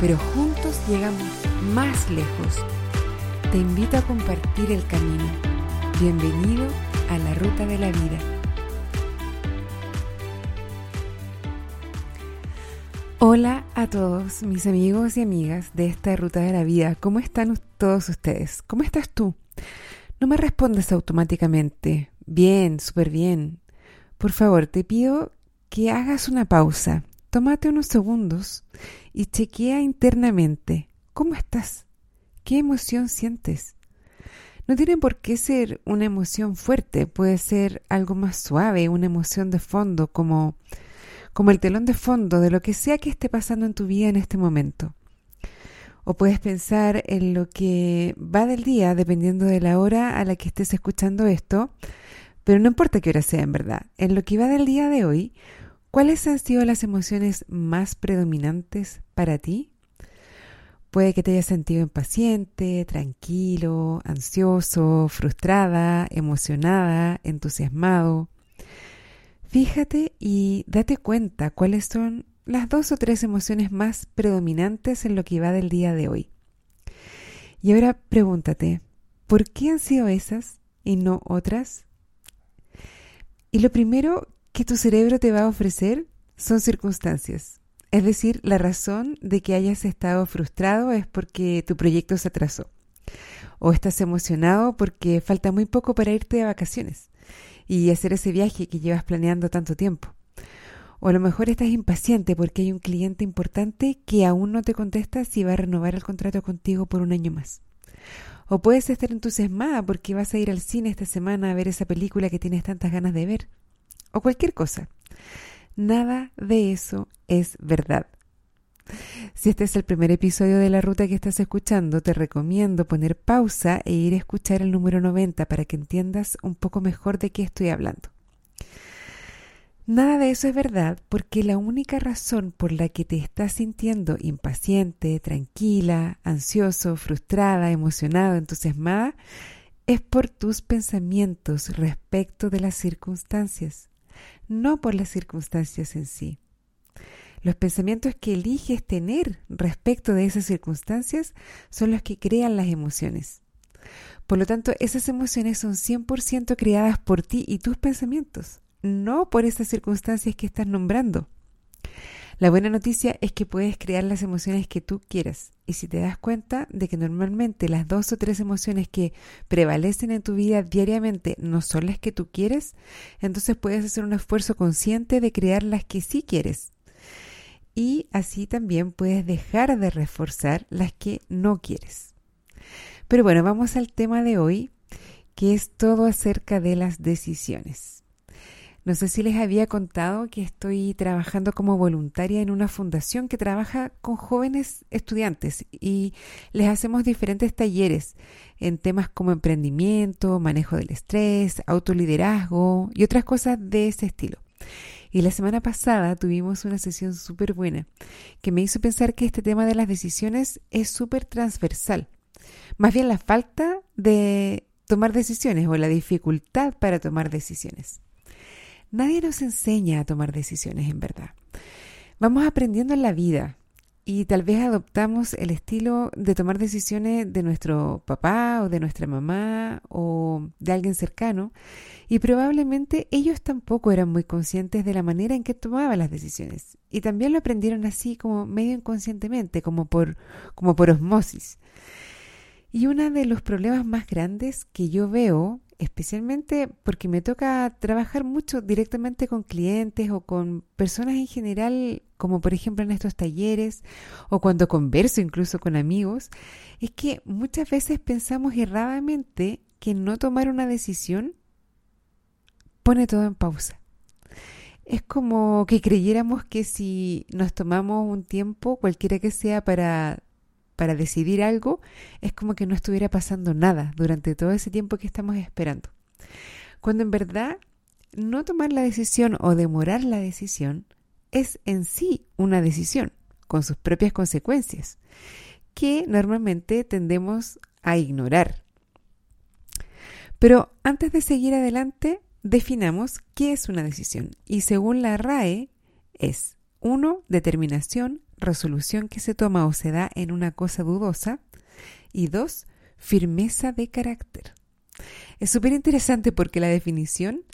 pero juntos llegamos más lejos. Te invito a compartir el camino. Bienvenido a la ruta de la vida. Hola a todos mis amigos y amigas de esta ruta de la vida. ¿Cómo están todos ustedes? ¿Cómo estás tú? No me respondes automáticamente. Bien, súper bien. Por favor, te pido que hagas una pausa. Tómate unos segundos y chequea internamente ¿Cómo estás? ¿Qué emoción sientes? No tiene por qué ser una emoción fuerte, puede ser algo más suave, una emoción de fondo, como, como el telón de fondo de lo que sea que esté pasando en tu vida en este momento. O puedes pensar en lo que va del día, dependiendo de la hora a la que estés escuchando esto, pero no importa qué hora sea en verdad, en lo que va del día de hoy, ¿cuáles han sido las emociones más predominantes para ti? Puede que te hayas sentido impaciente, tranquilo, ansioso, frustrada, emocionada, entusiasmado. Fíjate y date cuenta cuáles son las dos o tres emociones más predominantes en lo que va del día de hoy. Y ahora pregúntate, ¿por qué han sido esas y no otras? Y lo primero que tu cerebro te va a ofrecer son circunstancias. Es decir, la razón de que hayas estado frustrado es porque tu proyecto se atrasó. O estás emocionado porque falta muy poco para irte de vacaciones y hacer ese viaje que llevas planeando tanto tiempo. O a lo mejor estás impaciente porque hay un cliente importante que aún no te contesta si va a renovar el contrato contigo por un año más. O puedes estar entusiasmada porque vas a ir al cine esta semana a ver esa película que tienes tantas ganas de ver. O cualquier cosa. Nada de eso es verdad. Si este es el primer episodio de la ruta que estás escuchando, te recomiendo poner pausa e ir a escuchar el número 90 para que entiendas un poco mejor de qué estoy hablando. Nada de eso es verdad porque la única razón por la que te estás sintiendo impaciente, tranquila, ansioso, frustrada, emocionado, entusiasmada, es por tus pensamientos respecto de las circunstancias no por las circunstancias en sí. Los pensamientos que eliges tener respecto de esas circunstancias son los que crean las emociones. Por lo tanto, esas emociones son 100% creadas por ti y tus pensamientos, no por esas circunstancias que estás nombrando. La buena noticia es que puedes crear las emociones que tú quieras. Y si te das cuenta de que normalmente las dos o tres emociones que prevalecen en tu vida diariamente no son las que tú quieres, entonces puedes hacer un esfuerzo consciente de crear las que sí quieres. Y así también puedes dejar de reforzar las que no quieres. Pero bueno, vamos al tema de hoy, que es todo acerca de las decisiones. No sé si les había contado que estoy trabajando como voluntaria en una fundación que trabaja con jóvenes estudiantes y les hacemos diferentes talleres en temas como emprendimiento, manejo del estrés, autoliderazgo y otras cosas de ese estilo. Y la semana pasada tuvimos una sesión súper buena que me hizo pensar que este tema de las decisiones es súper transversal. Más bien la falta de tomar decisiones o la dificultad para tomar decisiones. Nadie nos enseña a tomar decisiones en verdad. Vamos aprendiendo en la vida y tal vez adoptamos el estilo de tomar decisiones de nuestro papá o de nuestra mamá o de alguien cercano y probablemente ellos tampoco eran muy conscientes de la manera en que tomaban las decisiones y también lo aprendieron así como medio inconscientemente, como por, como por osmosis. Y uno de los problemas más grandes que yo veo especialmente porque me toca trabajar mucho directamente con clientes o con personas en general, como por ejemplo en estos talleres o cuando converso incluso con amigos, es que muchas veces pensamos erradamente que no tomar una decisión pone todo en pausa. Es como que creyéramos que si nos tomamos un tiempo, cualquiera que sea, para para decidir algo, es como que no estuviera pasando nada durante todo ese tiempo que estamos esperando. Cuando en verdad no tomar la decisión o demorar la decisión es en sí una decisión, con sus propias consecuencias, que normalmente tendemos a ignorar. Pero antes de seguir adelante, definamos qué es una decisión. Y según la RAE, es 1. Determinación, resolución que se toma o se da en una cosa dudosa. Y 2. Firmeza de carácter. Es súper interesante porque la definición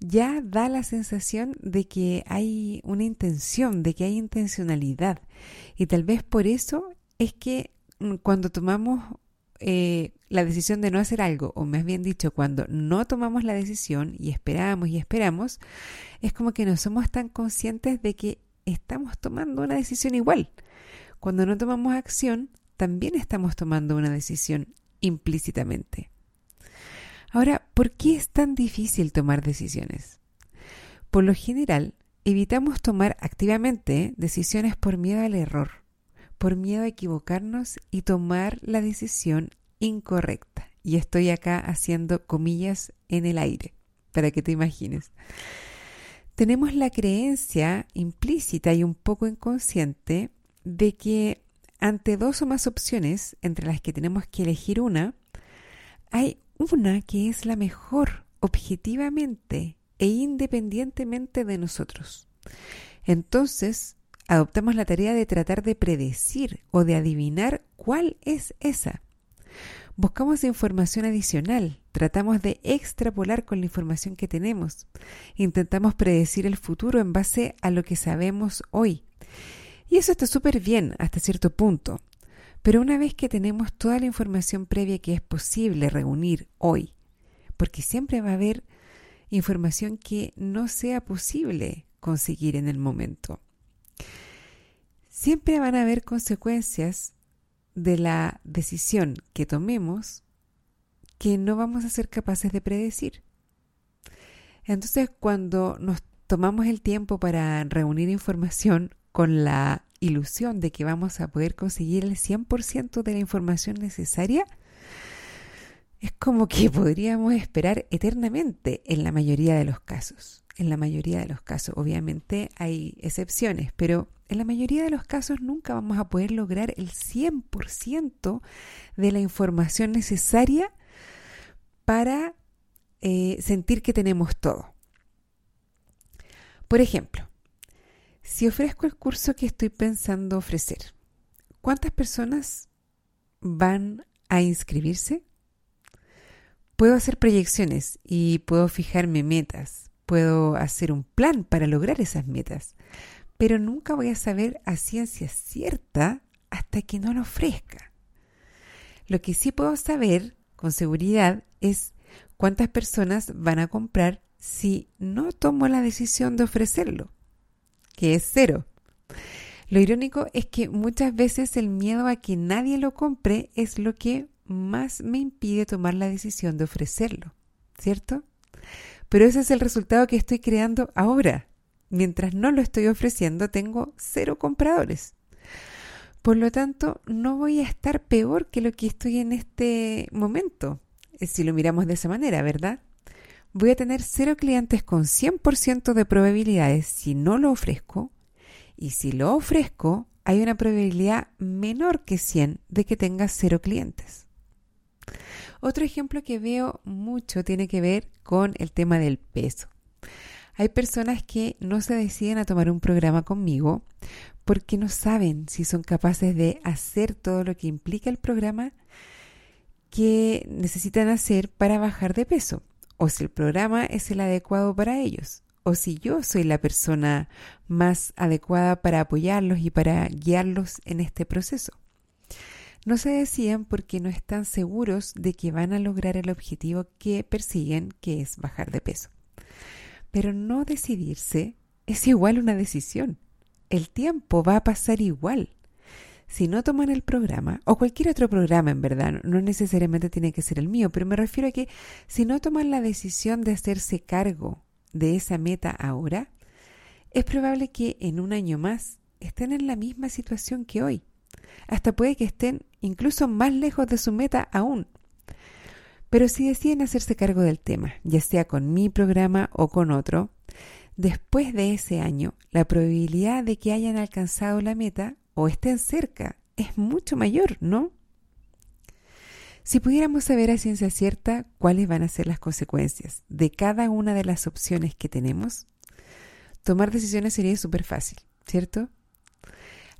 ya da la sensación de que hay una intención, de que hay intencionalidad. Y tal vez por eso es que mm, cuando tomamos eh, la decisión de no hacer algo, o más bien dicho, cuando no tomamos la decisión y esperamos y esperamos, es como que no somos tan conscientes de que estamos tomando una decisión igual. Cuando no tomamos acción, también estamos tomando una decisión implícitamente. Ahora, ¿por qué es tan difícil tomar decisiones? Por lo general, evitamos tomar activamente decisiones por miedo al error, por miedo a equivocarnos y tomar la decisión incorrecta. Y estoy acá haciendo comillas en el aire, para que te imagines. Tenemos la creencia implícita y un poco inconsciente de que ante dos o más opciones entre las que tenemos que elegir una, hay una que es la mejor objetivamente e independientemente de nosotros. Entonces, adoptamos la tarea de tratar de predecir o de adivinar cuál es esa. Buscamos información adicional, tratamos de extrapolar con la información que tenemos, intentamos predecir el futuro en base a lo que sabemos hoy. Y eso está súper bien hasta cierto punto, pero una vez que tenemos toda la información previa que es posible reunir hoy, porque siempre va a haber información que no sea posible conseguir en el momento. Siempre van a haber consecuencias de la decisión que tomemos que no vamos a ser capaces de predecir. Entonces, cuando nos tomamos el tiempo para reunir información con la ilusión de que vamos a poder conseguir el 100% de la información necesaria, es como que podríamos esperar eternamente en la mayoría de los casos. En la mayoría de los casos, obviamente hay excepciones, pero en la mayoría de los casos nunca vamos a poder lograr el 100% de la información necesaria para eh, sentir que tenemos todo. Por ejemplo, si ofrezco el curso que estoy pensando ofrecer, ¿cuántas personas van a inscribirse? Puedo hacer proyecciones y puedo fijarme metas, puedo hacer un plan para lograr esas metas, pero nunca voy a saber a ciencia cierta hasta que no lo ofrezca. Lo que sí puedo saber con seguridad es cuántas personas van a comprar si no tomo la decisión de ofrecerlo que es cero. Lo irónico es que muchas veces el miedo a que nadie lo compre es lo que más me impide tomar la decisión de ofrecerlo, ¿cierto? Pero ese es el resultado que estoy creando ahora. Mientras no lo estoy ofreciendo, tengo cero compradores. Por lo tanto, no voy a estar peor que lo que estoy en este momento, eh, si lo miramos de esa manera, ¿verdad? voy a tener cero clientes con 100% de probabilidades si no lo ofrezco y si lo ofrezco hay una probabilidad menor que 100 de que tenga cero clientes. Otro ejemplo que veo mucho tiene que ver con el tema del peso. Hay personas que no se deciden a tomar un programa conmigo porque no saben si son capaces de hacer todo lo que implica el programa que necesitan hacer para bajar de peso o si el programa es el adecuado para ellos, o si yo soy la persona más adecuada para apoyarlos y para guiarlos en este proceso. No se decían porque no están seguros de que van a lograr el objetivo que persiguen, que es bajar de peso. Pero no decidirse es igual una decisión. El tiempo va a pasar igual si no toman el programa, o cualquier otro programa en verdad, no necesariamente tiene que ser el mío, pero me refiero a que si no toman la decisión de hacerse cargo de esa meta ahora, es probable que en un año más estén en la misma situación que hoy. hasta puede que estén incluso más lejos de su meta aún. Pero si deciden hacerse cargo del tema, ya sea con mi programa o con otro, después de ese año, la probabilidad de que hayan alcanzado la meta o estén cerca es mucho mayor, ¿no? Si pudiéramos saber a ciencia cierta cuáles van a ser las consecuencias de cada una de las opciones que tenemos, tomar decisiones sería súper fácil, ¿cierto?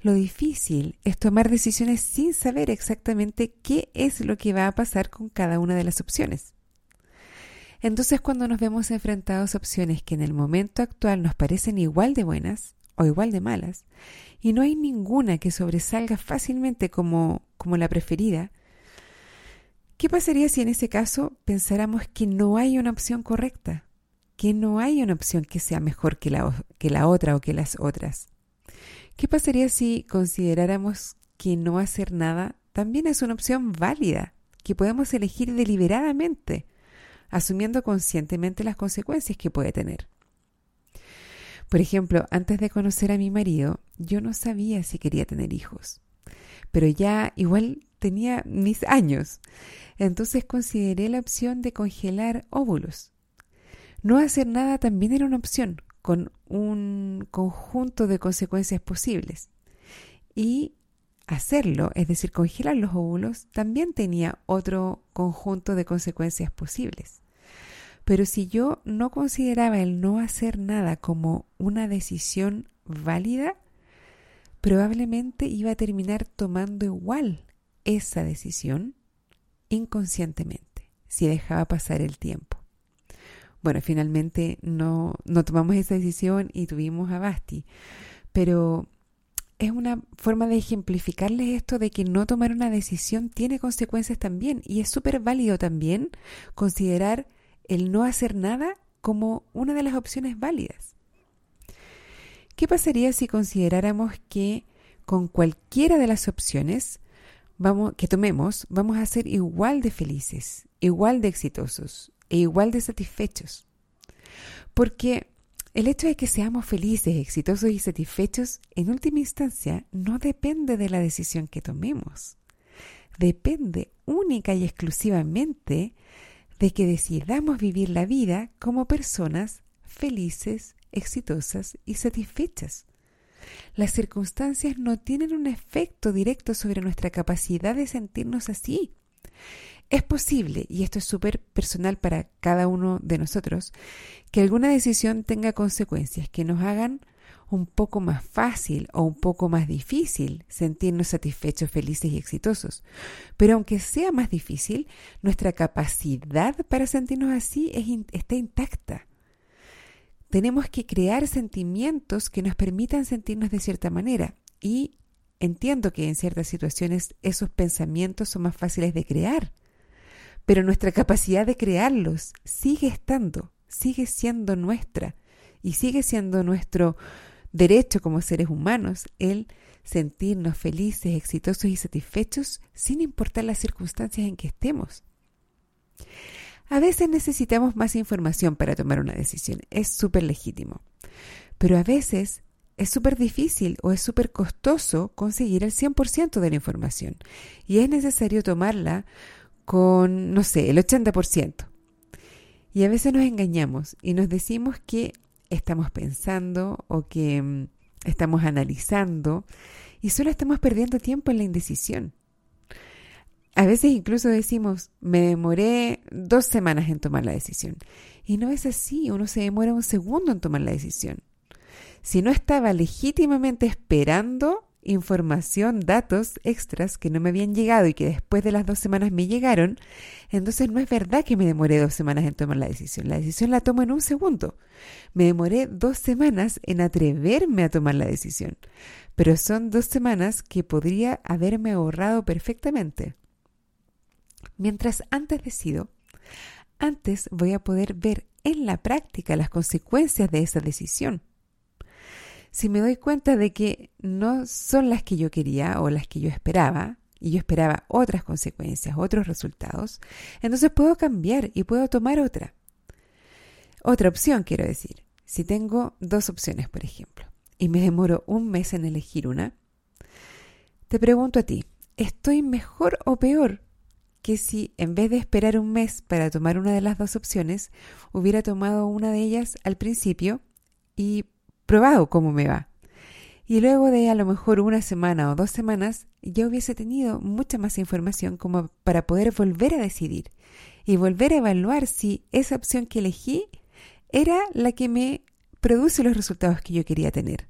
Lo difícil es tomar decisiones sin saber exactamente qué es lo que va a pasar con cada una de las opciones. Entonces cuando nos vemos enfrentados a opciones que en el momento actual nos parecen igual de buenas o igual de malas, y no hay ninguna que sobresalga fácilmente como, como la preferida, ¿Qué pasaría si en ese caso pensáramos que no hay una opción correcta? Que no hay una opción que sea mejor que la, que la otra o que las otras. ¿Qué pasaría si consideráramos que no hacer nada también es una opción válida, que podemos elegir deliberadamente, asumiendo conscientemente las consecuencias que puede tener? Por ejemplo, antes de conocer a mi marido, yo no sabía si quería tener hijos, pero ya igual tenía mis años. Entonces consideré la opción de congelar óvulos. No hacer nada también era una opción, con un conjunto de consecuencias posibles. Y hacerlo, es decir, congelar los óvulos, también tenía otro conjunto de consecuencias posibles. Pero si yo no consideraba el no hacer nada como una decisión válida, probablemente iba a terminar tomando igual esa decisión inconscientemente, si dejaba pasar el tiempo. Bueno, finalmente no, no tomamos esa decisión y tuvimos a Basti, pero es una forma de ejemplificarles esto de que no tomar una decisión tiene consecuencias también y es súper válido también considerar el no hacer nada como una de las opciones válidas. ¿Qué pasaría si consideráramos que con cualquiera de las opciones vamos, que tomemos, vamos a ser igual de felices, igual de exitosos e igual de satisfechos. Porque el hecho de que seamos felices, exitosos y satisfechos, en última instancia, no depende de la decisión que tomemos. Depende única y exclusivamente de que decidamos vivir la vida como personas felices, exitosas y satisfechas. Las circunstancias no tienen un efecto directo sobre nuestra capacidad de sentirnos así. Es posible, y esto es súper personal para cada uno de nosotros, que alguna decisión tenga consecuencias que nos hagan un poco más fácil o un poco más difícil sentirnos satisfechos, felices y exitosos. Pero aunque sea más difícil, nuestra capacidad para sentirnos así está intacta. Tenemos que crear sentimientos que nos permitan sentirnos de cierta manera. Y entiendo que en ciertas situaciones esos pensamientos son más fáciles de crear. Pero nuestra capacidad de crearlos sigue estando, sigue siendo nuestra y sigue siendo nuestro derecho como seres humanos el sentirnos felices, exitosos y satisfechos sin importar las circunstancias en que estemos. A veces necesitamos más información para tomar una decisión, es súper legítimo. Pero a veces es súper difícil o es súper costoso conseguir el 100% de la información y es necesario tomarla con, no sé, el 80%. Y a veces nos engañamos y nos decimos que estamos pensando o que mm, estamos analizando y solo estamos perdiendo tiempo en la indecisión. A veces incluso decimos, me demoré dos semanas en tomar la decisión. Y no es así, uno se demora un segundo en tomar la decisión. Si no estaba legítimamente esperando información, datos extras que no me habían llegado y que después de las dos semanas me llegaron, entonces no es verdad que me demoré dos semanas en tomar la decisión. La decisión la tomo en un segundo. Me demoré dos semanas en atreverme a tomar la decisión, pero son dos semanas que podría haberme ahorrado perfectamente. Mientras antes decido, antes voy a poder ver en la práctica las consecuencias de esa decisión. Si me doy cuenta de que no son las que yo quería o las que yo esperaba, y yo esperaba otras consecuencias, otros resultados, entonces puedo cambiar y puedo tomar otra. Otra opción, quiero decir. Si tengo dos opciones, por ejemplo, y me demoro un mes en elegir una, Te pregunto a ti, ¿estoy mejor o peor que si en vez de esperar un mes para tomar una de las dos opciones, hubiera tomado una de ellas al principio y probado cómo me va? Y luego de a lo mejor una semana o dos semanas, ya hubiese tenido mucha más información como para poder volver a decidir y volver a evaluar si esa opción que elegí era la que me produce los resultados que yo quería tener.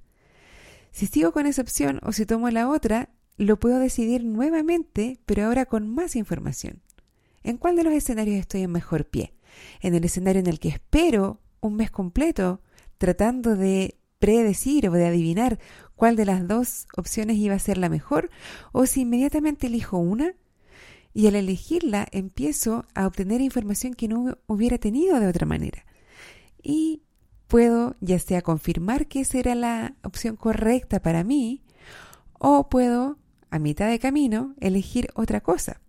Si sigo con esa opción o si tomo la otra, lo puedo decidir nuevamente, pero ahora con más información. ¿En cuál de los escenarios estoy en mejor pie? ¿En el escenario en el que espero un mes completo tratando de predecir o de adivinar cuál de las dos opciones iba a ser la mejor? ¿O si inmediatamente elijo una y al elegirla empiezo a obtener información que no hubiera tenido de otra manera? Y puedo ya sea confirmar que esa era la opción correcta para mí o puedo a mitad de camino elegir otra cosa.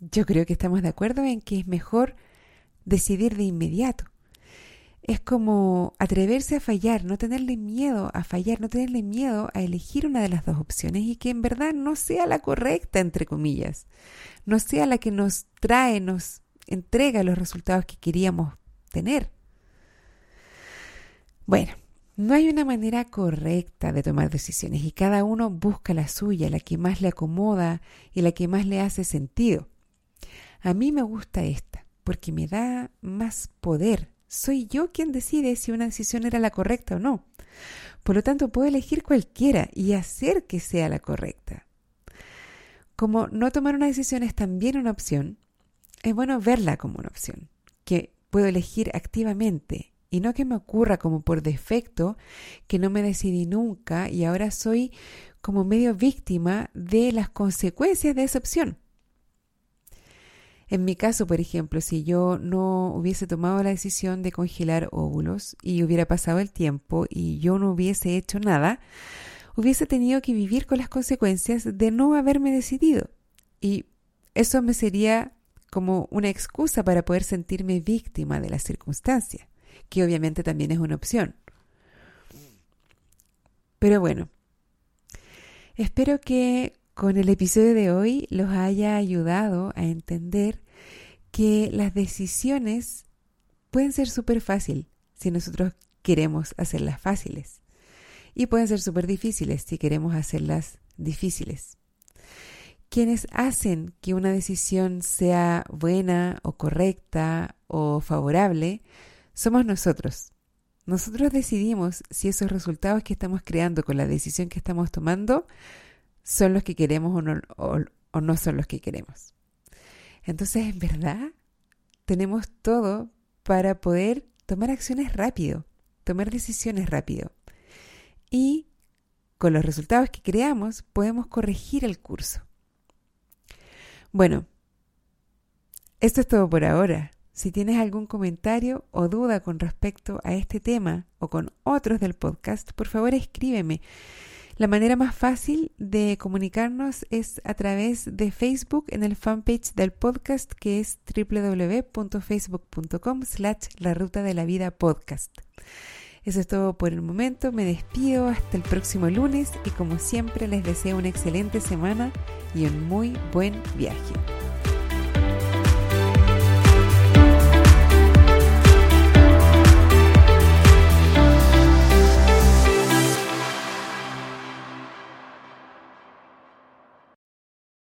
Yo creo que estamos de acuerdo en que es mejor decidir de inmediato. Es como atreverse a fallar, no tenerle miedo a fallar, no tenerle miedo a elegir una de las dos opciones y que en verdad no sea la correcta, entre comillas, no sea la que nos trae, nos entrega los resultados que queríamos tener. Bueno, no hay una manera correcta de tomar decisiones y cada uno busca la suya, la que más le acomoda y la que más le hace sentido. A mí me gusta esta porque me da más poder. Soy yo quien decide si una decisión era la correcta o no. Por lo tanto, puedo elegir cualquiera y hacer que sea la correcta. Como no tomar una decisión es también una opción, es bueno verla como una opción, que puedo elegir activamente y no que me ocurra como por defecto que no me decidí nunca y ahora soy como medio víctima de las consecuencias de esa opción. En mi caso, por ejemplo, si yo no hubiese tomado la decisión de congelar óvulos y hubiera pasado el tiempo y yo no hubiese hecho nada, hubiese tenido que vivir con las consecuencias de no haberme decidido. Y eso me sería como una excusa para poder sentirme víctima de la circunstancia que obviamente también es una opción. Pero bueno, espero que con el episodio de hoy los haya ayudado a entender que las decisiones pueden ser súper fáciles si nosotros queremos hacerlas fáciles y pueden ser súper difíciles si queremos hacerlas difíciles. Quienes hacen que una decisión sea buena o correcta o favorable somos nosotros. Nosotros decidimos si esos resultados que estamos creando con la decisión que estamos tomando son los que queremos o no, son los que queremos. Entonces, en verdad, tenemos todo para poder tomar acciones rápido, tomar decisiones rápido. Y con los resultados que creamos podemos corregir el curso. Bueno, esto es todo por ahora. Si tienes algún comentario o duda con respecto a este tema o con otros del podcast, por favor escríbeme. La manera más fácil de comunicarnos es a través de Facebook en el fanpage del podcast que es www.facebook.com slash la ruta de la vida podcast. Eso es todo por el momento. Me despido hasta el próximo lunes y como siempre les deseo una excelente semana y un muy buen viaje.